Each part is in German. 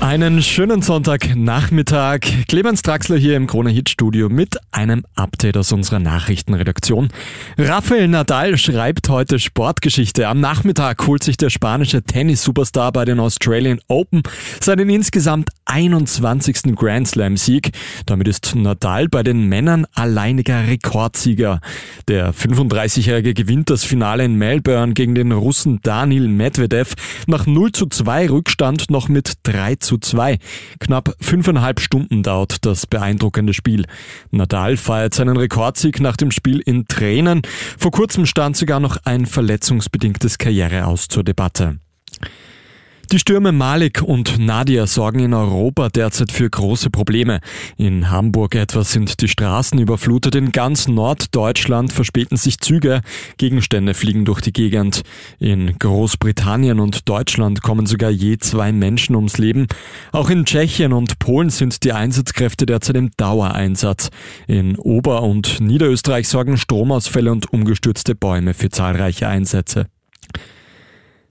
Einen schönen Sonntagnachmittag. Clemens Draxler hier im Krone Hit Studio mit einem Update aus unserer Nachrichtenredaktion. Rafael Nadal schreibt heute Sportgeschichte. Am Nachmittag holt sich der spanische Tennis-Superstar bei den Australian Open seinen insgesamt 21. Grand Slam Sieg. Damit ist Nadal bei den Männern alleiniger Rekordsieger. Der 35-Jährige gewinnt das Finale in Melbourne gegen den Russen Daniil Medvedev nach 0 zu 2 Rückstand noch mit 3 zu 2. Knapp fünfeinhalb Stunden dauert das beeindruckende Spiel. Nadal feiert seinen Rekordsieg nach dem Spiel in Tränen. Vor kurzem stand sogar noch ein verletzungsbedingtes Karriereaus zur Debatte. Die Stürme Malik und Nadia sorgen in Europa derzeit für große Probleme. In Hamburg etwa sind die Straßen überflutet, in ganz Norddeutschland verspäten sich Züge, Gegenstände fliegen durch die Gegend. In Großbritannien und Deutschland kommen sogar je zwei Menschen ums Leben. Auch in Tschechien und Polen sind die Einsatzkräfte derzeit im Dauereinsatz. In Ober- und Niederösterreich sorgen Stromausfälle und umgestürzte Bäume für zahlreiche Einsätze.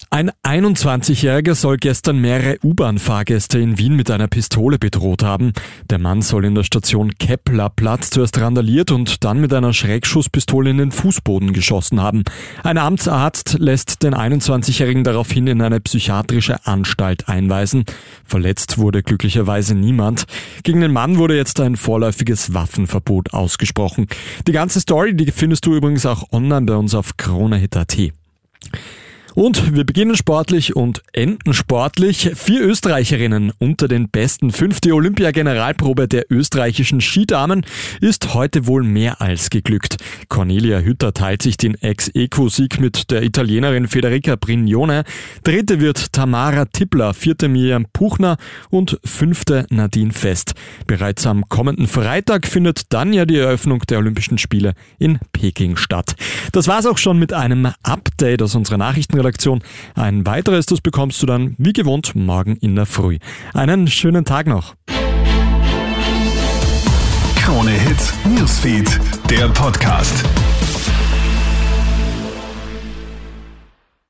Ein 21-Jähriger soll gestern mehrere U-Bahn-Fahrgäste in Wien mit einer Pistole bedroht haben. Der Mann soll in der Station Keplerplatz zuerst randaliert und dann mit einer Schreckschusspistole in den Fußboden geschossen haben. Ein Amtsarzt lässt den 21-Jährigen daraufhin in eine psychiatrische Anstalt einweisen. Verletzt wurde glücklicherweise niemand. Gegen den Mann wurde jetzt ein vorläufiges Waffenverbot ausgesprochen. Die ganze Story, die findest du übrigens auch online bei uns auf kronehit.at. Und wir beginnen sportlich und enden sportlich. Vier Österreicherinnen unter den besten fünf. Die Olympia-Generalprobe der österreichischen Skidamen ist heute wohl mehr als geglückt. Cornelia Hütter teilt sich den Ex-Equo-Sieg mit der Italienerin Federica Brignone. Dritte wird Tamara Tippler, vierte Miriam Puchner und fünfte Nadine Fest. Bereits am kommenden Freitag findet dann ja die Eröffnung der Olympischen Spiele in Peking statt. Das war's auch schon mit einem Update aus unserer Nachrichtenredaktion. Redaktion. Ein weiteres, das bekommst du dann wie gewohnt morgen in der Früh. Einen schönen Tag noch. Krone Hits, Newsfeed, der Podcast.